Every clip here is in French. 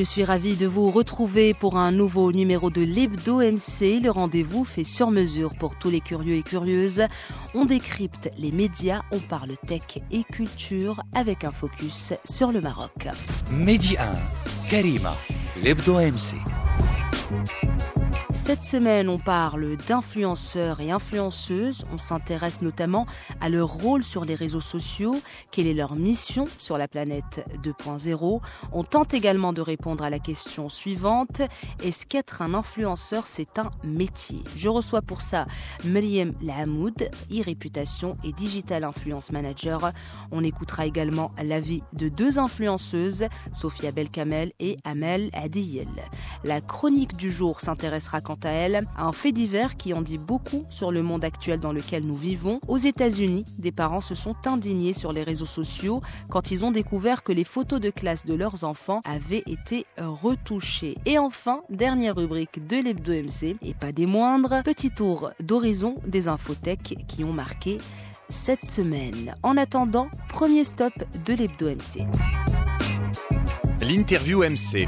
Je suis ravie de vous retrouver pour un nouveau numéro de l'Hebdo MC, le rendez-vous fait sur mesure pour tous les curieux et curieuses. On décrypte les médias, on parle tech et culture avec un focus sur le Maroc. Medi 1, Karima, l'Hebdo MC. Cette semaine, on parle d'influenceurs et influenceuses. On s'intéresse notamment à leur rôle sur les réseaux sociaux, quelle est leur mission sur la planète 2.0. On tente également de répondre à la question suivante est-ce qu'être un influenceur, c'est un métier? Je reçois pour ça Meriem Lahamoud, e-réputation et digital influence manager. On écoutera également l'avis de deux influenceuses, Sophia Belkamel et Amel Adiyel. La chronique du jour s'intéressera quant à elle à un fait divers qui en dit beaucoup sur le monde actuel dans lequel nous vivons. Aux États-Unis, des parents se sont indignés sur les réseaux sociaux quand ils ont découvert que les photos de classe de leurs enfants avaient été retouchées. Et enfin, dernière rubrique de l'Hebdo MC, et pas des moindres, petit tour d'horizon des infothèques qui ont marqué cette semaine. En attendant, premier stop de l'Hebdo MC. L'interview MC.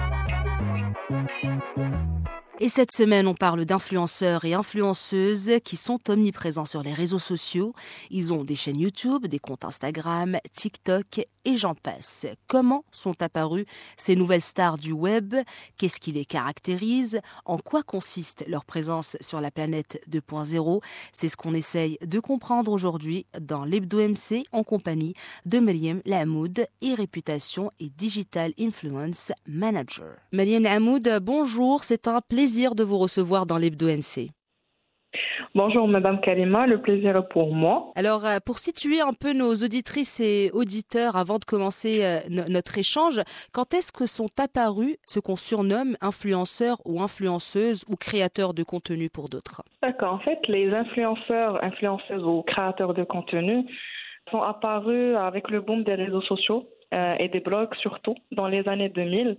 Et cette semaine, on parle d'influenceurs et influenceuses qui sont omniprésents sur les réseaux sociaux. Ils ont des chaînes YouTube, des comptes Instagram, TikTok et j'en passe. Comment sont apparues ces nouvelles stars du web? Qu'est-ce qui les caractérise? En quoi consiste leur présence sur la planète 2.0 C'est ce qu'on essaye de comprendre aujourd'hui dans l'Hebdo MC en compagnie de Meriem Lahamoud, et réputation et digital influence manager. Meriem Lahamoud, bonjour, c'est un plaisir de vous recevoir dans l'Hebdo MC. Bonjour Madame Kalima, le plaisir est pour moi. Alors, euh, pour situer un peu nos auditrices et auditeurs avant de commencer euh, no- notre échange, quand est-ce que sont apparus ce qu'on surnomme influenceurs ou influenceuses ou créateurs de contenu pour d'autres? D'accord, en fait, les influenceurs, influenceuses ou créateurs de contenu sont apparus avec le boom des réseaux sociaux euh, et des blogs surtout dans les années 2000.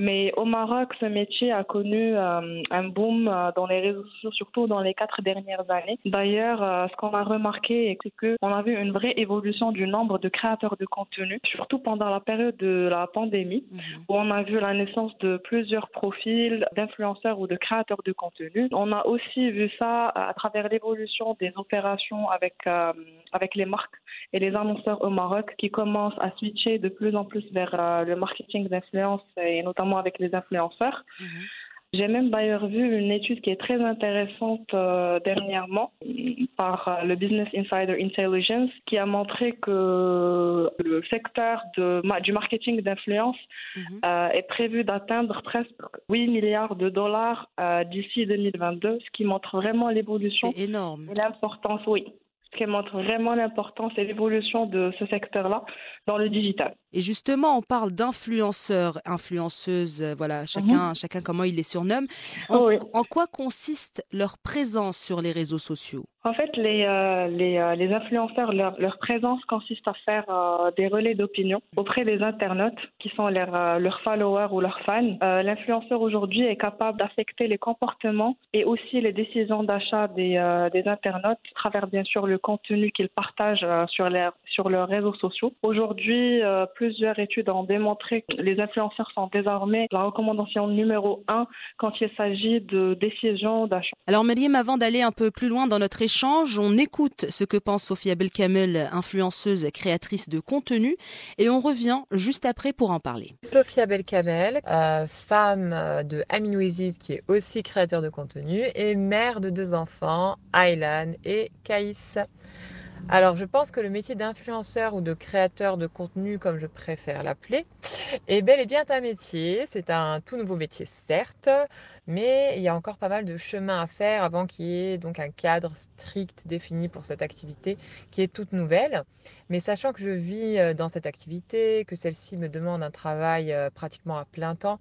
Mais au Maroc, ce métier a connu euh, un boom euh, dans les réseaux sociaux, surtout dans les quatre dernières années. D'ailleurs, euh, ce qu'on a remarqué, c'est qu'on a vu une vraie évolution du nombre de créateurs de contenu, surtout pendant la période de la pandémie, où on a vu la naissance de plusieurs profils d'influenceurs ou de créateurs de contenu. On a aussi vu ça à travers l'évolution des opérations avec, avec les marques et les annonceurs au Maroc qui commencent à switcher de plus en plus vers le marketing d'influence et notamment avec les influenceurs. J'ai même d'ailleurs vu une étude qui est très intéressante euh, dernièrement par euh, le Business Insider Intelligence qui a montré que le secteur de, du marketing d'influence Mhm. euh, est prévu d'atteindre presque 8 milliards de dollars d'ici 2022, ce qui montre vraiment l'évolution C'est énorme. et l'importance, oui, ce qui montre vraiment l'importance et l'évolution de ce secteur-là dans le digital. Et justement, on parle d'influenceurs, influenceuses, euh, voilà, chacun, chacun comment il les surnomme. En, Oh oui. en quoi consiste leur présence sur les réseaux sociaux? En fait, les, euh, les, euh, les influenceurs, leur, leur présence consiste à faire euh, des relais d'opinion auprès des internautes qui sont leurs, followers ou leurs fans. L'influenceur aujourd'hui est capable d'affecter les comportements et aussi les décisions d'achat des, des internautes à travers bien sûr le contenu qu'ils partagent sur, les, sur leurs réseaux sociaux. Aujourd'hui, plusieurs études ont démontré que les influenceurs sont désormais la recommandation numéro un quand il s'agit de décisions d'achat. Alors Meriem, avant d'aller un peu plus loin dans notre échange, on écoute ce que pense Sophia Belkamel, influenceuse et créatrice de contenu, et on revient juste après pour en parler. Sophia Belkamel, euh, femme de Amin Ouizid qui est aussi créateur de contenu et mère de deux enfants, Aylan et Kaïs. Alors je pense que le métier d'influenceur ou de créateur de contenu, comme je préfère l'appeler, est bel et bien un métier. C'est un tout nouveau métier certes, mais il y a encore pas mal de chemin à faire avant qu'il y ait donc un cadre strict défini pour cette activité qui est toute nouvelle. Mais sachant que je vis euh, dans cette activité, que celle-ci me demande un travail euh, pratiquement à plein temps,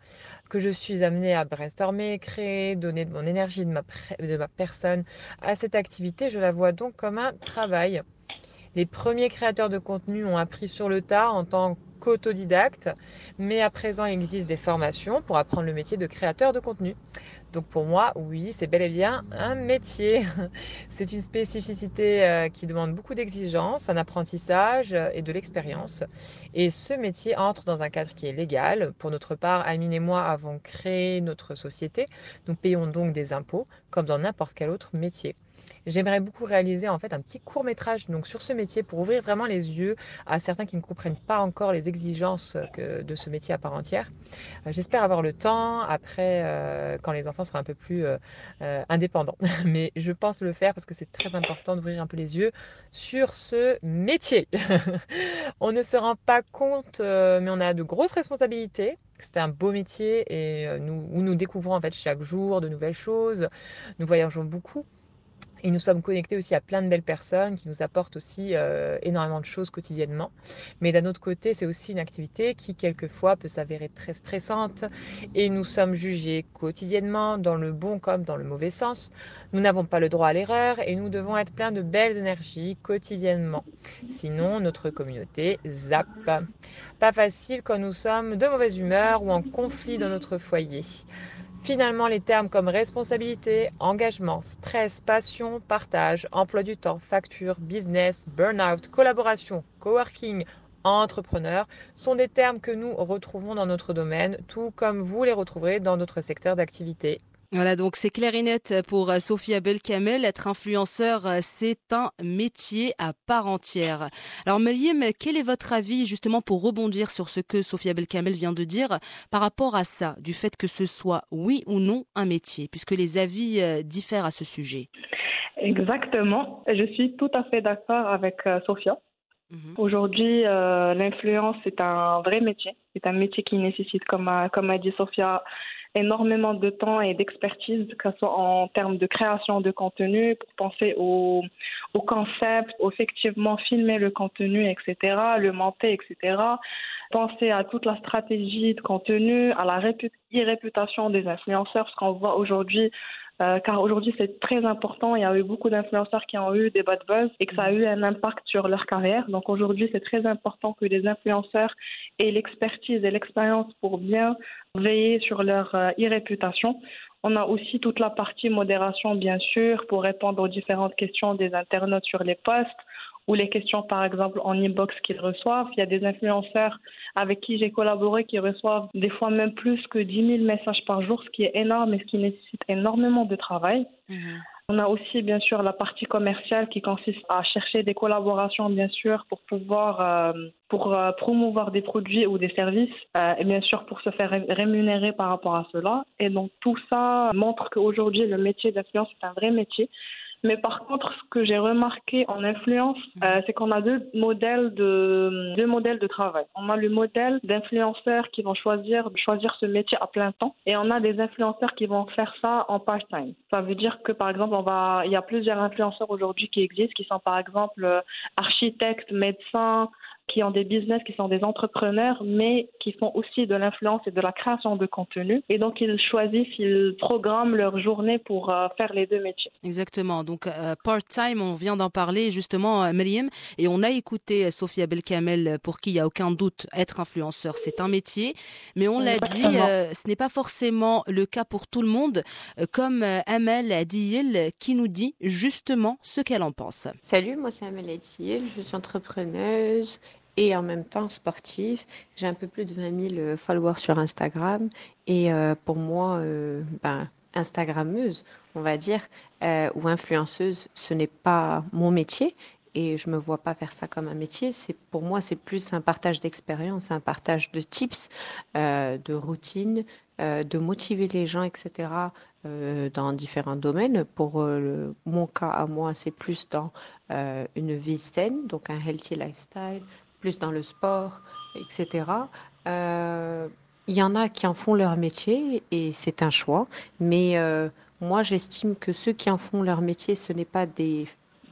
que je suis amenée à brainstormer, créer, donner de mon énergie, de ma, de ma personne à cette activité, je la vois donc comme un travail. Les premiers créateurs de contenu ont appris sur le tas en tant qu'autodidacte, mais à présent il existe des formations pour apprendre le métier de créateur de contenu. Donc pour moi, oui, c'est bel et bien un métier. C'est une spécificité euh, qui demande beaucoup d'exigences, un apprentissage euh, et de l'expérience. Et ce métier entre dans un cadre qui est légal. Pour notre part, Amine et moi avons créé notre société. Nous payons donc des impôts comme dans n'importe quel autre métier. J'aimerais beaucoup réaliser en fait un petit court métrage donc sur ce métier pour ouvrir vraiment les yeux à certains qui ne comprennent pas encore les exigences de ce métier à part entière. Euh, j'espère avoir le temps après euh, quand les enfants seront un peu plus euh, indépendants. Mais je pense le faire parce que c'est très important d'ouvrir un peu les yeux sur ce métier. on ne se rend pas compte mais on a de grosses responsabilités c'est un beau métier et où nous découvrons en fait chaque jour de nouvelles choses. Nous voyageons beaucoup. Et nous sommes connectés aussi à plein de belles personnes qui nous apportent aussi euh, énormément de choses quotidiennement. Mais d'un autre côté, c'est aussi une activité qui quelquefois peut s'avérer très stressante et nous sommes jugés quotidiennement dans le bon comme dans le mauvais sens. Nous n'avons pas le droit à l'erreur et nous devons être pleins de belles énergies quotidiennement. Sinon, notre communauté zappe. Pas facile quand nous sommes de mauvaise humeur ou en conflit dans notre foyer. Finalement, les termes comme responsabilité, engagement, stress, passion, partage, emploi du temps, facture, business, burn-out, collaboration, coworking, entrepreneur sont des termes que nous retrouvons dans notre domaine, tout comme vous les retrouverez dans notre secteur d'activité. Voilà, donc c'est clair et net pour euh, Sophia Belkamel. Être influenceur, euh, c'est un métier à part entière. Alors, Meliem, quel est votre avis justement pour rebondir sur ce que Sophia Belkamel vient de dire par rapport à ça, du fait que ce soit oui ou non un métier, puisque les avis euh, diffèrent à ce sujet? Exactement. Je suis tout à fait d'accord avec Sophia. Mhm. Aujourd'hui, l'influence, c'est un vrai métier. C'est un métier qui nécessite, comme comme a dit Sophia, énormément de temps et d'expertise, que ce soit en termes de création de contenu, pour penser au, au concept, effectivement filmer le contenu, etc., le monter, etc., penser à toute la stratégie de contenu, à la réputation des influenceurs, parce qu'on voit aujourd'hui euh, car aujourd'hui c'est très important. Il y a eu beaucoup d'influenceurs qui ont eu des bad buzz et que ça a eu un impact sur leur carrière. Donc aujourd'hui c'est très important que les influenceurs aient l'expertise et l'expérience pour bien veiller sur leur euh, e-réputation. On a aussi toute la partie modération, bien sûr, pour répondre aux différentes questions des internautes sur les posts ou les questions, par exemple, en inbox qu'ils reçoivent. Il y a des influenceurs avec qui j'ai collaboré qui reçoivent des fois même plus que 10 000 messages par jour, ce qui est énorme et ce qui nécessite énormément de travail. Mhm. On a aussi bien sûr la partie commerciale qui consiste à chercher des collaborations bien sûr pour pouvoir euh, pour euh, promouvoir des produits ou des services euh, et bien sûr pour se faire rémunérer par rapport à cela. Et donc tout ça montre qu'aujourd'hui le métier d'influence est un vrai métier mais par contre, ce que j'ai remarqué en influence, mhm. euh, c'est qu'on a deux modèles de deux modèles de travail. On a le modèle d'influenceurs qui vont choisir choisir ce métier à plein temps, et on a des influenceurs qui vont faire ça en part-time. Ça veut dire que par exemple, on va, il y a plusieurs influenceurs aujourd'hui qui existent, qui sont par exemple euh, architectes, médecins, qui ont des business, qui sont des entrepreneurs, mais qui font aussi de l'influence et de la création de contenu. Et donc, ils choisissent, ils programment leur journée pour euh, faire les deux métiers. Exactement. Donc, euh, part-time, on vient d'en parler justement, euh, Myriam, et on a écouté Sophia Belkamel, pour qui il n'y a aucun doute, être influenceur, c'est un métier. Mais on l'a dit, ce n'est pas forcément le cas pour tout le monde, comme Amel Adiyel qui nous dit justement ce qu'elle en pense. Salut, moi c'est Amel Adiyel, je suis entrepreneuse et en même temps sportive. J'ai un peu plus de 20 000 euh, followers sur Instagram et euh, pour moi, euh, ben, Instagrammeuse, on va dire, ou influenceuse, ce n'est pas mon métier et je me vois pas faire ça comme un métier. Pour moi, c'est plus un partage d'expérience, un partage de tips, de routines, de motiver les gens, etc. dans différents domaines. Pour mon cas à moi, c'est plus dans une vie saine, donc un healthy lifestyle, plus dans le sport, etc. Euh, il y en a qui en font leur métier et c'est un choix. Mais euh, moi, j'estime que ceux qui en font leur métier, ce n'est pas des,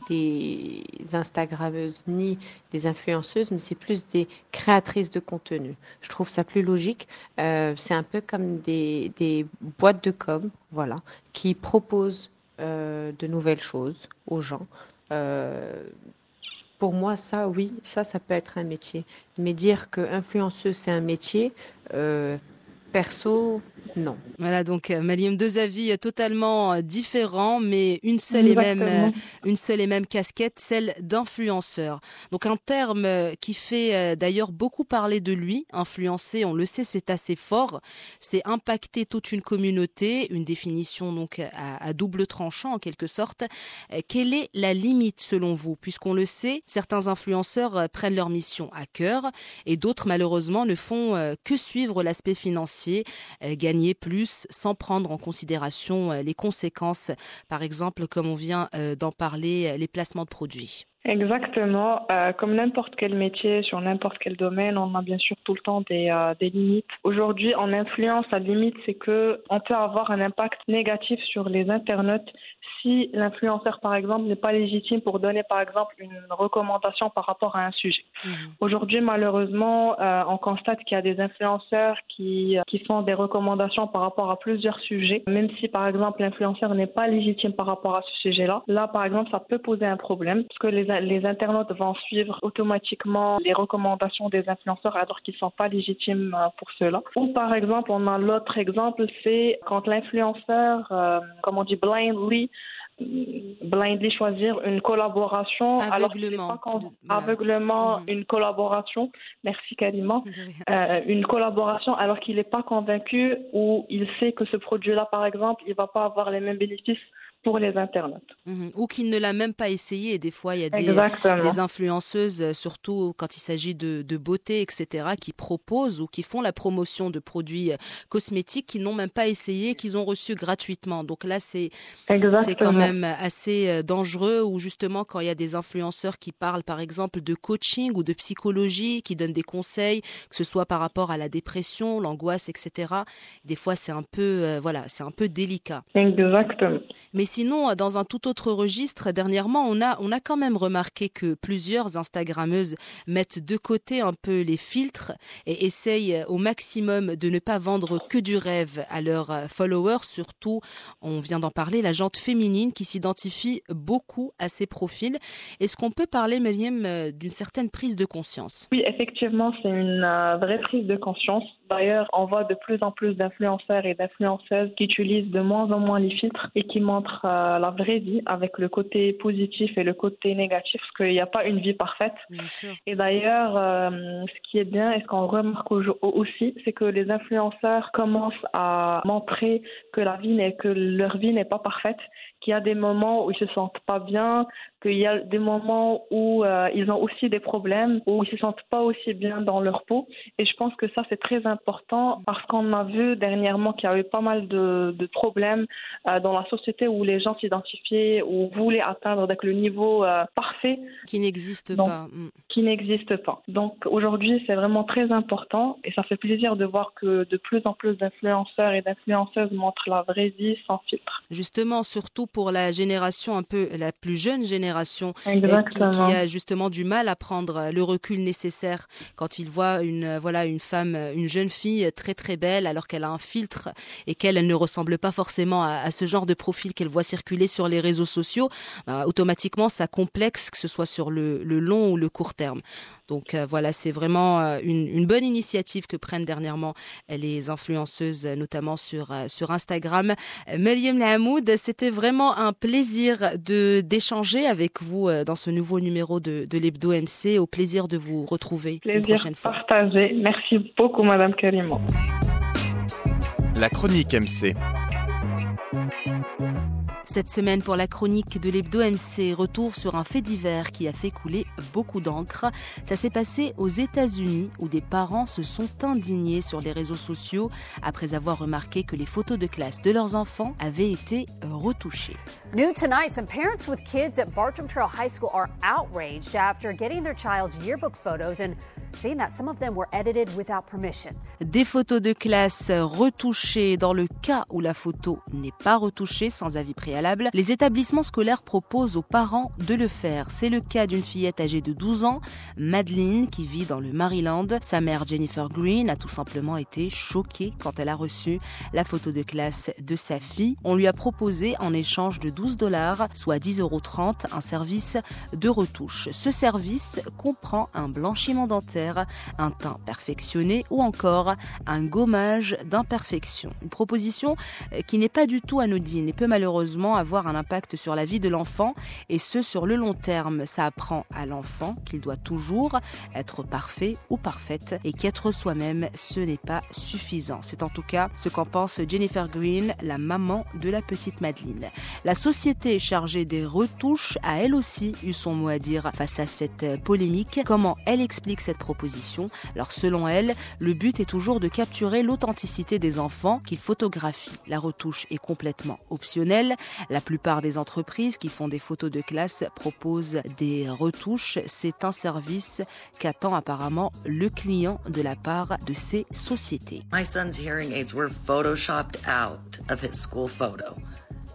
des Instagrammeuses ni des influenceuses, mais c'est plus des créatrices de contenu. Je trouve ça plus logique. Euh, c'est un peu comme des, des, boîtes de com, voilà, qui proposent de nouvelles choses aux gens Pour moi, ça, oui, ça, ça peut être un métier. Mais dire que influenceuse, c'est un métier, euh, perso, non. Voilà, donc euh, Maliam, deux avis euh, totalement euh, différents, mais une seule et même, une seule et même casquette, celle d'influenceur. Donc un terme qui fait d'ailleurs beaucoup parler de lui, influencer, on le sait, c'est assez fort. C'est impacter toute une communauté, une définition donc à, à, double tranchant en quelque sorte. Quelle est la limite selon vous? Puisqu'on le sait, certains influenceurs prennent leur mission à cœur et d'autres malheureusement ne font que suivre l'aspect financier, gagner plus sans prendre en considération euh, les conséquences, par exemple, comme on vient euh, d'en parler, euh, les placements de produits. Exactement. comme n'importe quel métier, sur n'importe quel domaine, on a bien sûr tout le temps des, des limites. Aujourd'hui, en influence, la limite, c'est que on peut avoir un impact négatif sur les internautes si l'influenceur, par exemple, n'est pas légitime pour donner, par exemple, une recommandation par rapport à un sujet. Mhm. Aujourd'hui, malheureusement, euh, on constate qu'il y a des influenceurs qui, qui font des recommandations par rapport à plusieurs sujets, même si, par exemple, l'influenceur n'est pas légitime par rapport à ce sujet-là. Là, par exemple, ça peut poser un problème, parce que les, les internautes vont suivre automatiquement les recommandations des influenceurs alors qu'ils ne sont pas légitimes euh, pour cela. Ou, par exemple, on a l'autre exemple, c'est quand l'influenceur, euh, comme on dit, blindly, blindly choisir une collaboration aveuglement, aveuglement mhm. une collaboration. Merci Kalima euh, une collaboration alors qu'il n'est pas convaincu ou il sait que ce produit là par exemple il va pas avoir les mêmes bénéfices pour les internautes. Mhm. Ou qu'il ne l'a même pas essayé. Des fois, il y a des, des influenceuses, euh, surtout quand il s'agit de, de, beauté, etc., qui proposent ou qui font la promotion de produits euh, cosmétiques qu'ils n'ont même pas essayé, qu'ils ont reçus gratuitement. Donc là, c'est quand même assez euh, dangereux. Ou justement, quand il y a des influenceurs qui parlent, par exemple, de coaching ou de psychologie, qui donnent des conseils, que ce soit par rapport à la dépression, l'angoisse, etc. Des fois, c'est un peu, voilà, c'est un peu délicat. Exactement. Mais sinon, dans un tout autre registre, dernièrement, on a, on a quand même remarqué que plusieurs Instagrammeuses mettent de côté un peu les filtres et essayent au maximum de ne pas vendre que du rêve à leurs followers, surtout, on vient d'en parler, la jante féminine qui s'identifie beaucoup à ces profils. Est-ce qu'on peut parler, Meliam, d'une certaine prise de conscience? Oui, effectivement, c'est une euh, vraie prise de conscience. D'ailleurs, on voit de plus en plus d'influenceurs et d'influenceuses qui utilisent de moins en moins les filtres et qui montrent euh, la vraie vie avec le côté positif et le côté négatif, parce qu'il n'y a pas une vie parfaite. Et d'ailleurs, euh, ce qui est bien et ce qu'on remarque aussi, c'est que les influenceurs commencent à montrer que la vie n'est que leur vie n'est pas parfaite qu'il y a des moments où ils se sentent pas bien, qu'il y a des moments où euh, ils ont aussi des problèmes, où ils se sentent pas aussi bien dans leur peau. Et je pense que ça c'est très important parce qu'on a vu dernièrement qu'il y avait pas mal de, de problèmes euh, dans la société où les gens s'identifiaient ou voulaient atteindre avec le niveau euh, parfait qui n'existe pas. Mm. Qui n'existe pas. Donc aujourd'hui c'est vraiment très important et ça fait plaisir de voir que de plus en plus d'influenceurs et d'influenceuses montrent la vraie vie sans filtre. Justement, surtout pour la génération un peu la plus jeune génération euh, qui, a justement du mal à prendre le recul nécessaire quand il voit une euh, voilà une femme une jeune fille très très belle alors qu'elle a un filtre et qu'elle ne ressemble pas forcément à, ce genre de profil qu'elle voit circuler sur les réseaux sociaux bah, automatiquement ça complexe que ce soit sur le, le long ou le court terme. Donc euh, voilà c'est vraiment une, une, bonne initiative que prennent dernièrement les influenceuses notamment sur sur Instagram. Mariam Lahamoud c'était vraiment un plaisir de d'échanger avec vous euh, dans ce nouveau numéro de, de l'Hebdo MC. Au plaisir de vous retrouver plaisir une prochaine fois. Partagé. Merci beaucoup, Madame Karimo. La chronique MC. Cette semaine pour la chronique de l'Hebdo MC, retour sur un fait divers qui a fait couler beaucoup d'encre. Ça s'est passé aux États-Unis où des parents se sont indignés sur les réseaux sociaux après avoir remarqué que les photos de classe de leurs enfants avaient été retouchées. New tonight, some parents with kids at Bartram Trail High School are outraged after getting their child's yearbook photos and Des photos de classe retouchées dans le cas où la photo n'est pas retouchée sans avis préalable les établissements scolaires proposent aux parents de le faire. C'est le cas d'une fillette âgée de 12 ans, Madeline, qui vit dans le Maryland. Sa mère, Jennifer Green, a tout simplement été choquée quand elle a reçu la photo de classe de sa fille. On lui a proposé en échange de 12 dollars, soit 10,30 euros, un service de retouche. Ce service comprend un blanchiment dentaire, un teint perfectionné ou encore un gommage d'imperfection. Une proposition qui n'est pas du tout anodine et peut malheureusement avoir un impact sur la vie de l'enfant et ce sur le long terme. Ça apprend à l'enfant qu'il doit toujours être parfait ou parfaite et qu'être soi-même, ce n'est pas suffisant. C'est en tout cas ce qu'en pense Jennifer Green, la maman de la petite Madeleine. La société chargée des retouches a elle aussi eu son mot à dire face à cette polémique. Comment elle explique cette Alors selon elle, le but est toujours de capturer l'authenticité des enfants qu'ils photographient. La retouche est complètement optionnelle. La plupart des entreprises qui font des photos de classe proposent des retouches. C'est un service qu'attend apparemment le client de la part de ces sociétés. My son's hearing aids were photoshopped out of his school photo.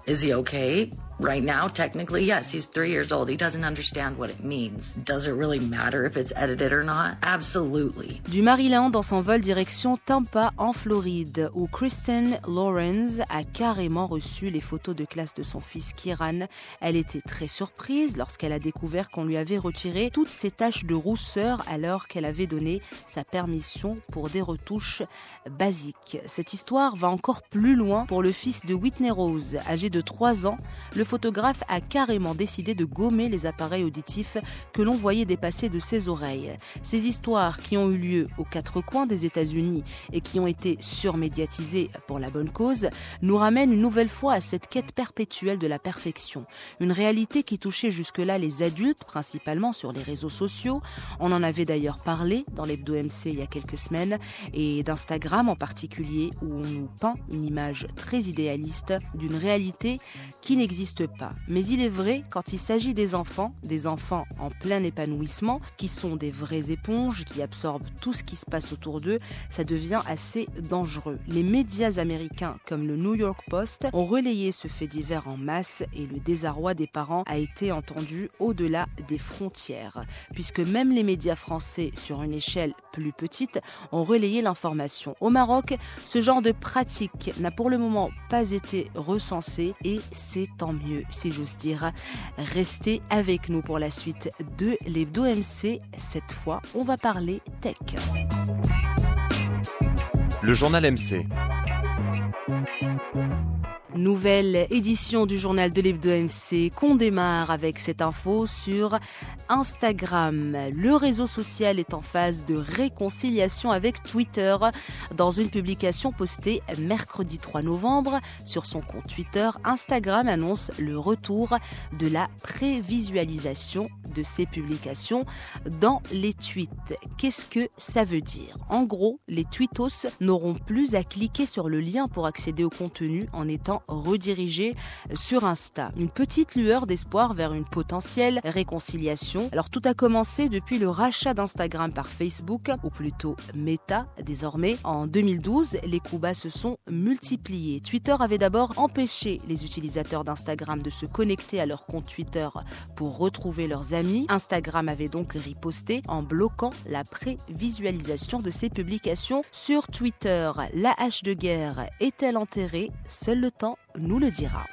Is he okay? Right now, technically, yes, he's three years old. He doesn't understand what it means. Does it really matter if it's edited or not? Absolutely. Du Maryland dans son vol direction Tampa en Floride, où Kristen Lawrence a carrément reçu les photos de classe de son fils Kiran. Elle était très surprise lorsqu'elle a découvert qu'on lui avait retiré toutes ses taches de rousseur alors qu'elle avait donné sa permission pour des retouches basiques. Cette histoire va encore plus loin pour le fils de Whitney Rose, âgé de 3 ans. Le photographe a carrément décidé de gommer les appareils auditifs que l'on voyait dépasser de ses oreilles. Ces histoires qui ont eu lieu aux quatre coins des États-Unis et qui ont été surmédiatisées pour la bonne cause nous ramènent une nouvelle fois à cette quête perpétuelle de la perfection. Une réalité qui touchait jusque-là les adultes, principalement sur les réseaux sociaux. On en avait d'ailleurs parlé dans l'Hebdo MC il y a quelques semaines et d'Instagram en particulier où on nous peint une image très idéaliste d'une réalité qui n'existe pas. Mais il est vrai, quand il s'agit des enfants, des enfants en plein épanouissement, qui sont des vraies éponges, qui absorbent tout ce qui se passe autour d'eux, ça devient assez dangereux. Les médias américains comme le New York Post ont relayé ce fait divers en masse et le désarroi des parents a été entendu au-delà des frontières, puisque même les médias français, sur une échelle plus petite, ont relayé l'information. Au Maroc, ce genre de pratique n'a pour le moment pas été recensé et c'est tant si j'ose dire. Restez avec nous pour la suite de l'Hebdo MC. Cette fois, on va parler tech. Le journal MC. Nouvelle édition du journal de l'Hebdo MC qu'on démarre avec cette info sur Instagram. Le réseau social est en phase de réconciliation avec Twitter. Dans une publication postée mercredi 3 novembre sur son compte Twitter, Instagram annonce le retour de la prévisualisation de ses publications dans les tweets. Qu'est-ce que ça veut dire? En gros, les tweetos n'auront plus à cliquer sur le lien pour accéder au contenu en étant redirigés sur Insta. Une petite lueur d'espoir vers une potentielle réconciliation. Alors tout a commencé depuis le rachat d'Instagram par Facebook, ou plutôt Meta désormais. En 2012, les coups bas se sont multipliés. Twitter avait d'abord empêché les utilisateurs d'Instagram de se connecter à leur compte Twitter pour retrouver leurs Instagram avait donc riposté en bloquant la prévisualisation de ses publications sur Twitter. La hache de guerre est-elle enterrée? Seul le temps nous le dira.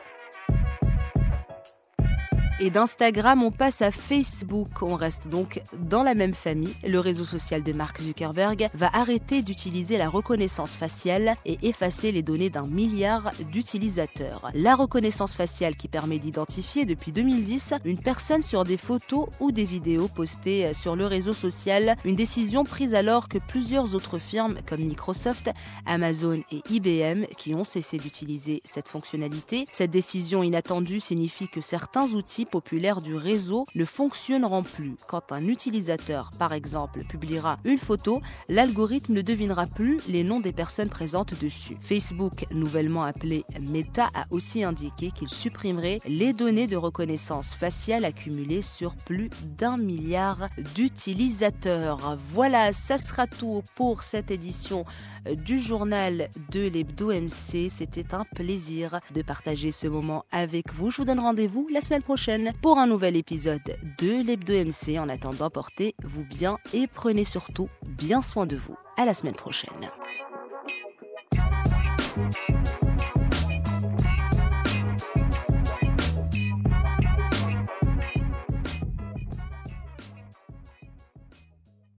Et d'Instagram, on passe à Facebook. On reste donc dans la même famille. Le réseau social de Mark Zuckerberg va arrêter d'utiliser la reconnaissance faciale et effacer les données d'un milliard d'utilisateurs. La reconnaissance faciale qui permet d'identifier depuis 2010 une personne sur des photos ou des vidéos postées sur le réseau social. Une décision prise alors que plusieurs autres firmes comme Microsoft, Amazon et IBM qui ont cessé d'utiliser cette fonctionnalité. Cette décision inattendue signifie que certains outils populaires du réseau ne fonctionneront plus. Quand un utilisateur, par exemple, publiera une photo, l'algorithme ne devinera plus les noms des personnes présentes dessus. Facebook, nouvellement appelé Meta, a aussi indiqué qu'il supprimerait les données de reconnaissance faciale accumulées sur plus d'un milliard d'utilisateurs. Voilà, ça sera tout pour cette édition du journal de l'Hebdo MC. C'était un plaisir de partager ce moment avec vous. Je vous donne rendez-vous la semaine pour un nouvel épisode de l'Hebdo MC. En attendant, portez-vous bien et prenez surtout bien soin de vous. À la semaine prochaine.